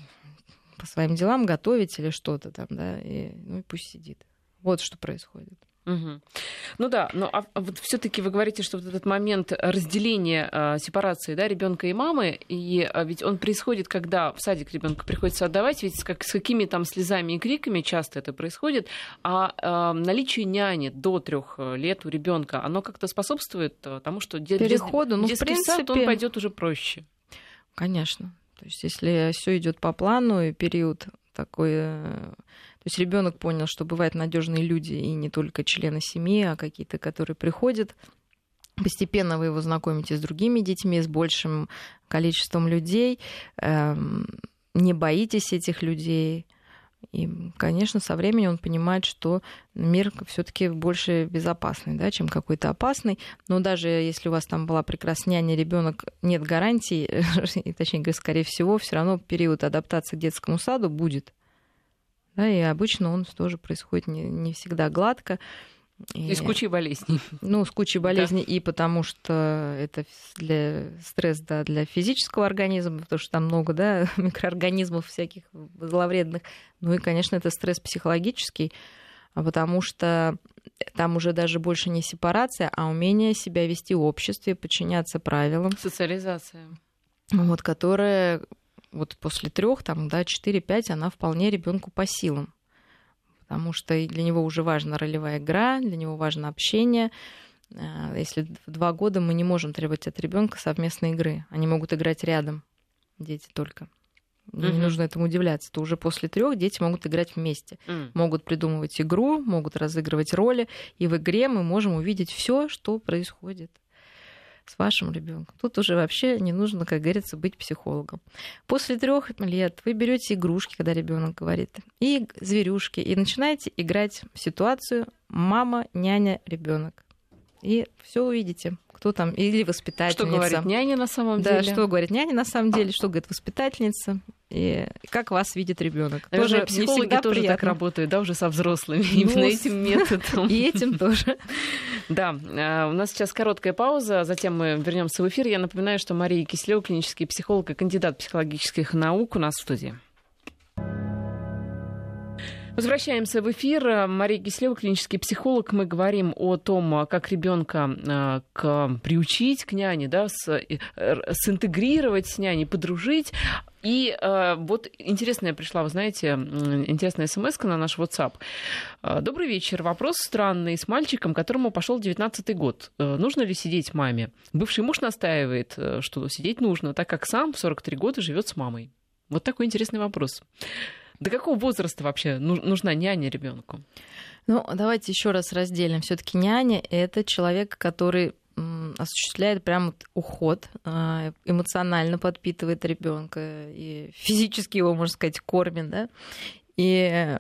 по своим делам готовить или что-то там, да, и, ну и пусть сидит. Вот что происходит. Угу. Ну да, но а, а вот все-таки вы говорите, что вот этот момент разделения, э, сепарации, да, ребенка и мамы, и а, ведь он происходит, когда в садик ребенка приходится отдавать, ведь с, как, с какими там слезами и криками часто это происходит, а э, наличие няни до трех лет у ребенка, оно как-то способствует тому, что переходу, ну в принципе, сад, он пойдет уже проще. Конечно, то есть если все идет по плану и период такой э, то есть ребенок понял, что бывают надежные люди и не только члены семьи, а какие-то, которые приходят. Постепенно вы его знакомите с другими детьми, с большим количеством людей. Эм, не боитесь этих людей. И, конечно, со временем он понимает, что мир все-таки больше безопасный, да, чем какой-то опасный. Но даже если у вас там была прекрасная няня, ребенок нет гарантий, точнее говоря, скорее всего, все равно период адаптации к детскому саду будет. Да, и обычно он тоже происходит не, не всегда гладко. И, и с кучей болезней. Ну, с кучей болезней, да. и потому что это для стресс да, для физического организма, потому что там много да, микроорганизмов всяких зловредных. Ну и, конечно, это стресс психологический, потому что там уже даже больше не сепарация, а умение себя вести в обществе, подчиняться правилам. Социализация. Вот, которая вот после трех, там, да, 4-5, она вполне ребенку по силам. Потому что для него уже важна ролевая игра, для него важно общение. А, если в два года мы не можем требовать от ребенка совместной игры, они могут играть рядом, дети только. Не uh-huh. нужно этому удивляться. То уже после трех дети могут играть вместе, uh-huh. могут придумывать игру, могут разыгрывать роли, и в игре мы можем увидеть все, что происходит с вашим ребенком. Тут уже вообще не нужно, как говорится, быть психологом. После трех лет вы берете игрушки, когда ребенок говорит, и зверюшки, и начинаете играть в ситуацию мама, няня, ребенок. И все увидите кто там, или воспитательница. Что говорит няня на самом да, деле. Да, что говорит няня на самом деле, что говорит воспитательница, и как вас видит ребенок. Тоже психологи тоже приятно. так работают, да, уже со взрослыми, ну, именно этим методом. И этим тоже. Да, а, у нас сейчас короткая пауза, затем мы вернемся в эфир. Я напоминаю, что Мария Кислева, клинический психолог и кандидат психологических наук у нас в студии. Возвращаемся в эфир. Мария Кислева, клинический психолог. Мы говорим о том, как ребенка а, к, приучить к няне, да, с, э, синтегрировать с няней, подружить. И э, вот интересная пришла, вы знаете, интересная смс на наш WhatsApp. А, Добрый вечер. Вопрос странный с мальчиком, которому пошел 19 год. Э, нужно ли сидеть маме? Бывший муж настаивает, э, что сидеть нужно, так как сам в 43 года живет с мамой. Вот такой интересный вопрос. До какого возраста вообще нужна няня ребенку? Ну, давайте еще раз разделим. Все-таки няня это человек, который осуществляет прям уход, а, эмоционально подпитывает ребенка и физически его, можно сказать, кормит, да. И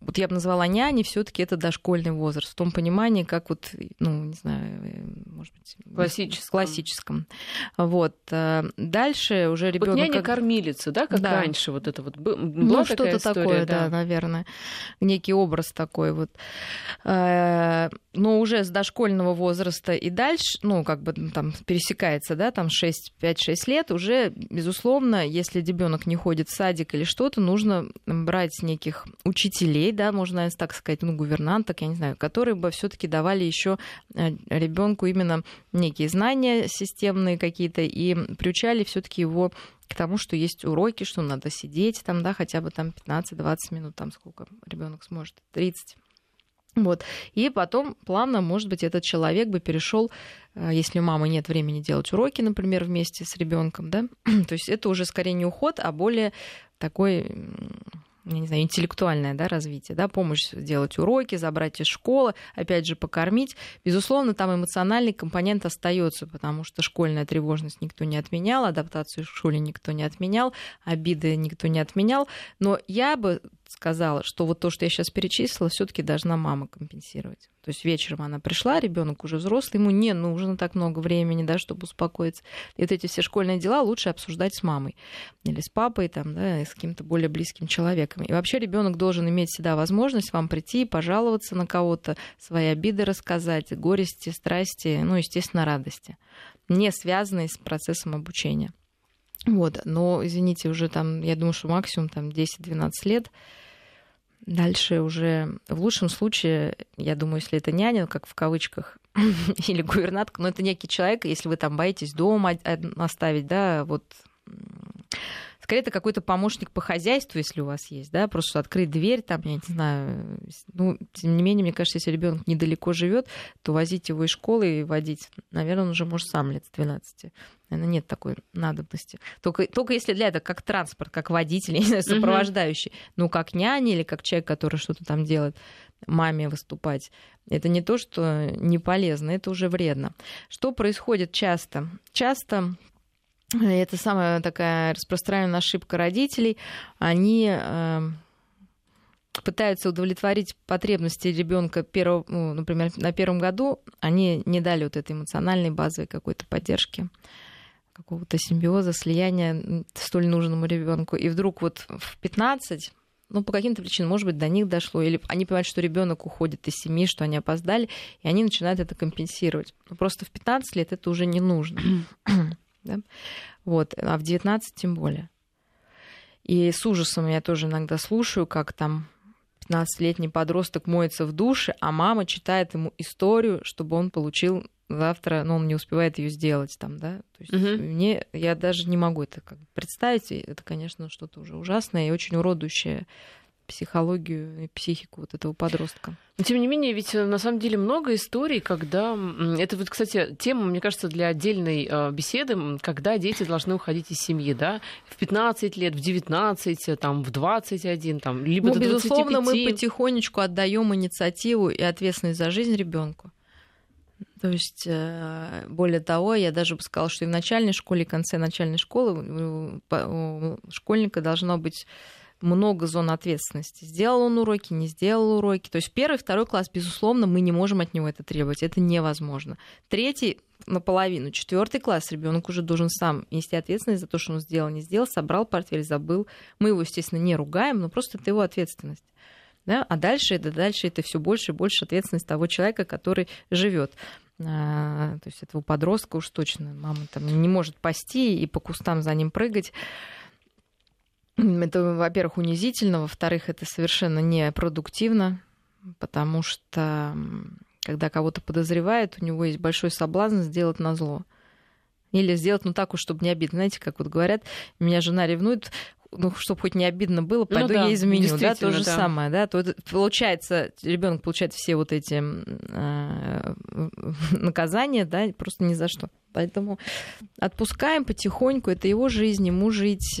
вот я бы назвала няни, все-таки это дошкольный возраст, в том понимании, как вот, ну, не знаю, э, может быть, классическом. классическом. Вот. Э, дальше уже ребенок. Вот няня кормилица, да, как да. раньше, вот это вот была ну, что-то такое, да. да, наверное, некий образ такой вот. Э, но уже с дошкольного возраста и дальше, ну, как бы там пересекается, да, там 6, 5-6 лет, уже, безусловно, если ребенок не ходит в садик или что-то, нужно брать неких учителей, да, можно так сказать, ну, гувернанток, я не знаю, которые бы все-таки давали еще э, ребенку именно некие знания системные какие-то и приучали все-таки его к тому, что есть уроки, что надо сидеть там, да, хотя бы там 15-20 минут, там сколько ребенок сможет, 30. Вот. И потом плавно, может быть, этот человек бы перешел, э, если у мамы нет времени делать уроки, например, вместе с ребенком, да, то есть это уже скорее не уход, а более такой я не знаю, интеллектуальное да, развитие, да, помощь сделать уроки, забрать из школы, опять же, покормить. Безусловно, там эмоциональный компонент остается, потому что школьная тревожность никто не отменял, адаптацию в школе никто не отменял, обиды никто не отменял. Но я бы сказала, что вот то, что я сейчас перечислила, все-таки должна мама компенсировать. То есть вечером она пришла, ребенок уже взрослый, ему не нужно так много времени, да, чтобы успокоиться. И вот эти все школьные дела лучше обсуждать с мамой или с папой, там, да, с каким-то более близким человеком. И вообще ребенок должен иметь всегда возможность вам прийти, пожаловаться на кого-то, свои обиды рассказать, горести, страсти, ну, естественно, радости, не связанные с процессом обучения. Вот, но, извините, уже там, я думаю, что максимум там 10-12 лет, Дальше уже в лучшем случае, я думаю, если это няня, как в кавычках, или гувернатка, но это некий человек, если вы там боитесь дома оставить, да, вот Скорее, это какой-то помощник по хозяйству, если у вас есть, да, просто открыть дверь, там, я не знаю, ну, тем не менее, мне кажется, если ребенок недалеко живет, то возить его из школы и водить, наверное, он уже может сам лет с 12. Наверное, нет такой надобности. Только, только если для этого как транспорт, как водитель, не знаю, сопровождающий. Uh-huh. Ну, как няня или как человек, который что-то там делает, маме выступать. Это не то, что не полезно, это уже вредно. Что происходит часто? Часто это самая такая распространенная ошибка родителей. Они эм, пытаются удовлетворить потребности ребенка, ну, например, на первом году, они не дали вот этой эмоциональной базовой какой-то поддержки какого-то симбиоза, слияния столь нужному ребенку. И вдруг вот в 15 ну, по каким-то причинам, может быть, до них дошло, или они понимают, что ребенок уходит из семьи, что они опоздали, и они начинают это компенсировать. Но просто в 15 лет это уже не нужно. Да? Вот, а в 19 тем более. И с ужасом я тоже иногда слушаю, как там 15-летний подросток моется в душе, а мама читает ему историю, чтобы он получил завтра, но ну, он не успевает ее сделать там, да. То есть угу. мне я даже не могу это как представить. Это, конечно, что-то уже ужасное и очень уродующее психологию и психику вот этого подростка. Но, тем не менее, ведь э, на самом деле много историй, когда... Это вот, кстати, тема, мне кажется, для отдельной э, беседы, когда дети должны уходить из семьи, да? В 15 лет, в 19, э, там, в 21, там, либо ну, до 25. безусловно, мы потихонечку отдаем инициативу и ответственность за жизнь ребенку. То есть, более того, я даже бы сказала, что и в начальной школе, и в конце начальной школы у школьника должно быть много зон ответственности. Сделал он уроки, не сделал уроки. То есть первый, второй класс, безусловно, мы не можем от него это требовать. Это невозможно. Третий наполовину. Четвертый класс ребенок уже должен сам нести ответственность за то, что он сделал, не сделал, собрал портфель, забыл. Мы его, естественно, не ругаем, но просто это его ответственность. Да? А дальше это дальше это все больше и больше ответственность того человека, который живет. А, то есть этого подростка уж точно мама там не может пасти и по кустам за ним прыгать. Это, во-первых, унизительно, во-вторых, это совершенно непродуктивно, потому что когда кого-то подозревает, у него есть большой соблазн сделать на зло. Или сделать, ну так уж, чтобы не обидно. Знаете, как вот говорят, меня жена ревнует, ну, чтобы хоть не обидно было, ну пойду ну, да, я изменю, да, то же да. самое, да, то это, получается, ребенок получает все вот эти э, наказания, да, просто ни за что. Поэтому отпускаем потихоньку, это его жизнь, ему жить.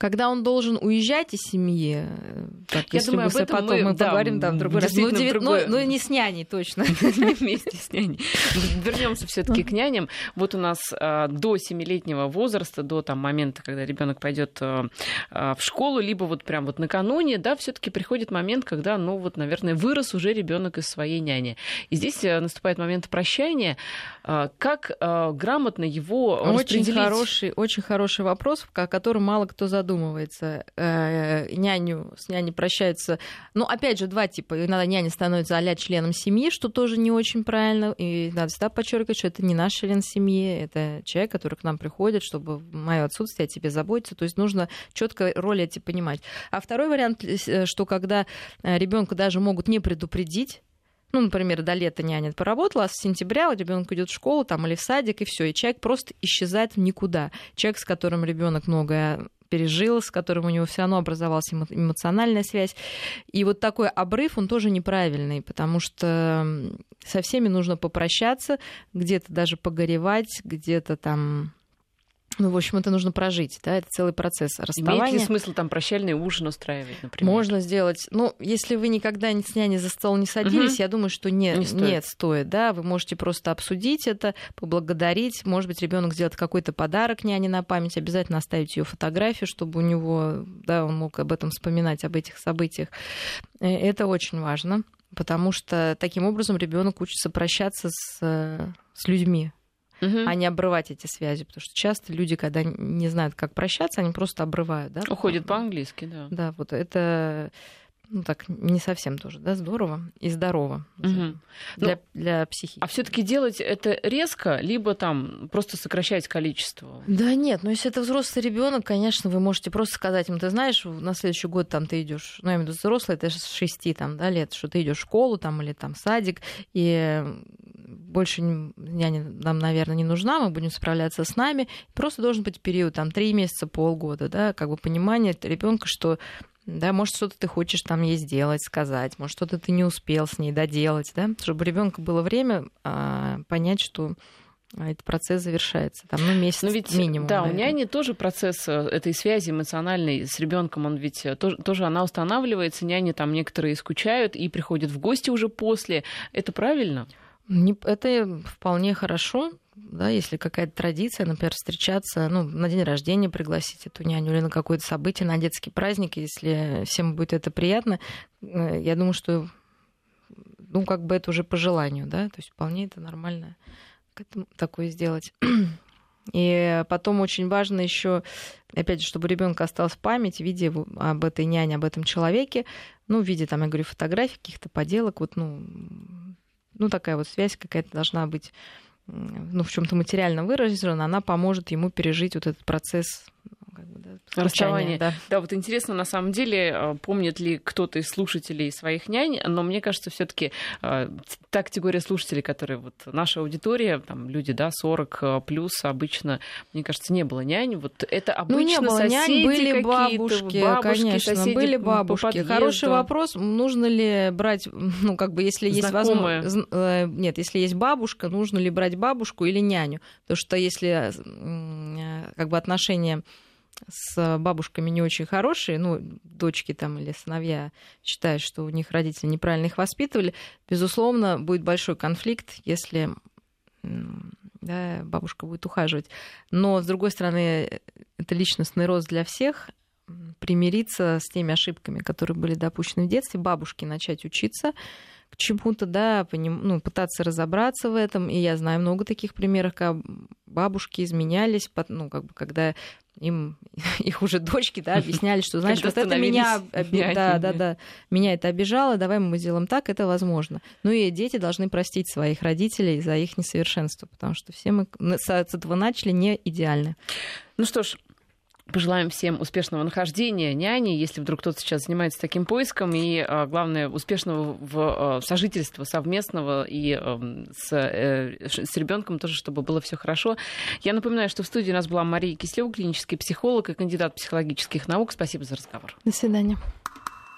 Когда он должен уезжать из семьи, так, Я если думаю, об этом потом мы, мы да, поговорим там в другой раз. Ну, 9, другое... ну, ну, не с няней, точно. Вместе с няней. Вернемся все-таки к няням. Вот у нас а, до семилетнего возраста, до там, момента, когда ребенок пойдет а, в школу, либо вот прям вот накануне, да, все-таки приходит момент, когда, ну вот, наверное, вырос уже ребенок из своей няни. И здесь э, наступает момент прощания. Как грамотно его очень хороший, очень хороший вопрос, о котором мало кто задумывается задумывается, э, няню, с няней прощается. Ну, опять же, два типа. Иногда няня становится а членом семьи, что тоже не очень правильно. И надо всегда подчеркивать, что это не наш член семьи, это человек, который к нам приходит, чтобы в мое отсутствие о тебе заботиться. То есть нужно четко роли эти понимать. А второй вариант, э, что когда э, ребенка даже могут не предупредить, ну, например, до лета няня поработала, а с сентября ребенок идет в школу там, или в садик, и все, и человек просто исчезает в никуда. Человек, с которым ребенок многое пережил, с которым у него все равно образовалась эмоциональная связь. И вот такой обрыв, он тоже неправильный, потому что со всеми нужно попрощаться, где-то даже погоревать, где-то там ну, в общем, это нужно прожить, да, это целый процесс расставания. Имеет ли смысл там прощальный ужин устраивать, например? Можно сделать. Ну, если вы никогда с няней за стол не садились, угу. я думаю, что нет, не стоит. нет, стоит, да, вы можете просто обсудить это, поблагодарить, может быть, ребенок сделает какой-то подарок няне на память, обязательно оставить ее фотографию, чтобы у него, да, он мог об этом вспоминать, об этих событиях. Э, это очень важно, потому что таким образом ребенок учится прощаться с, с людьми, угу. а не обрывать эти связи. Потому что часто люди, когда не знают, как прощаться, они просто обрывают. Да? Уходят по-английски, да. Да, вот это ну так не совсем тоже, да, здорово и здорово угу. для, ну, для психики. А все-таки делать это резко, либо там просто сокращать количество? Да нет, но если это взрослый ребенок, конечно, вы можете просто сказать ему, ты знаешь, на следующий год там ты идешь, ну я имею в виду взрослый, это с 6 там, да, лет, что ты идешь в школу там или там садик, и больше няня нам, наверное, не нужна, мы будем справляться с нами. Просто должен быть период, там, три месяца, полгода, да, как бы понимание ребенка, что да, может, что-то ты хочешь там ей сделать, сказать, может, что-то ты не успел с ней доделать, да, чтобы у ребенка было время а, понять, что а, этот процесс завершается. Там, ну, месяц Но ведь, минимум. Да, наверное. у няни тоже процесс э, этой связи эмоциональной с ребенком, он ведь э, тоже, тоже она устанавливается, няни там некоторые скучают и приходят в гости уже после. Это правильно? Это вполне хорошо, да, если какая-то традиция, например, встречаться, ну, на день рождения пригласить эту няню или на какое-то событие, на детский праздник, если всем будет это приятно, э, я думаю, что, ну, как бы это уже по желанию, да, то есть вполне это нормально такое сделать. И потом очень важно еще, опять же, чтобы ребенка осталась память в виде об этой няне, об этом человеке, ну, в виде, там, я говорю, фотографий, каких-то поделок, вот, ну, ну, такая вот связь какая-то должна быть ну, в чем-то материально выражена, она поможет ему пережить вот этот процесс расставание. Да. да, вот интересно, на самом деле, э, помнит ли кто-то из слушателей своих нянь, но мне кажется, все таки э, та категория слушателей, которые вот наша аудитория, там люди, да, 40 э, плюс, обычно, мне кажется, не было нянь. Вот это обычно ну, не было соседи нянь, были бабушки, бабушки конечно, соседи были бабушки. Хороший вопрос, нужно ли брать, ну, как бы, если есть возможность... Нет, если есть бабушка, нужно ли брать бабушку или няню? Потому что если как бы отношения с бабушками не очень хорошие, ну, дочки там или сыновья считают, что у них родители неправильно их воспитывали, безусловно, будет большой конфликт, если да, бабушка будет ухаживать. Но, с другой стороны, это личностный рост для всех, примириться с теми ошибками, которые были допущены в детстве, бабушке начать учиться, к чему-то, да, поним... ну, пытаться разобраться в этом. И я знаю много таких примеров, как бабушки изменялись, ну, как бы, когда им их уже дочки, да, объясняли, что, знаешь, вот это меня, да, да, да, меня это обижало, давай мы сделаем так, это возможно. Ну и дети должны простить своих родителей за их несовершенство, потому что все мы с этого начали не идеально. Ну что ж, Пожелаем всем успешного нахождения няни, если вдруг кто-то сейчас занимается таким поиском, и, а, главное, успешного в а, сожительства совместного и эм, с, э, с ребенком тоже, чтобы было все хорошо. Я напоминаю, что в студии у нас была Мария Кислева, клинический психолог и кандидат психологических наук. Спасибо за разговор. До свидания.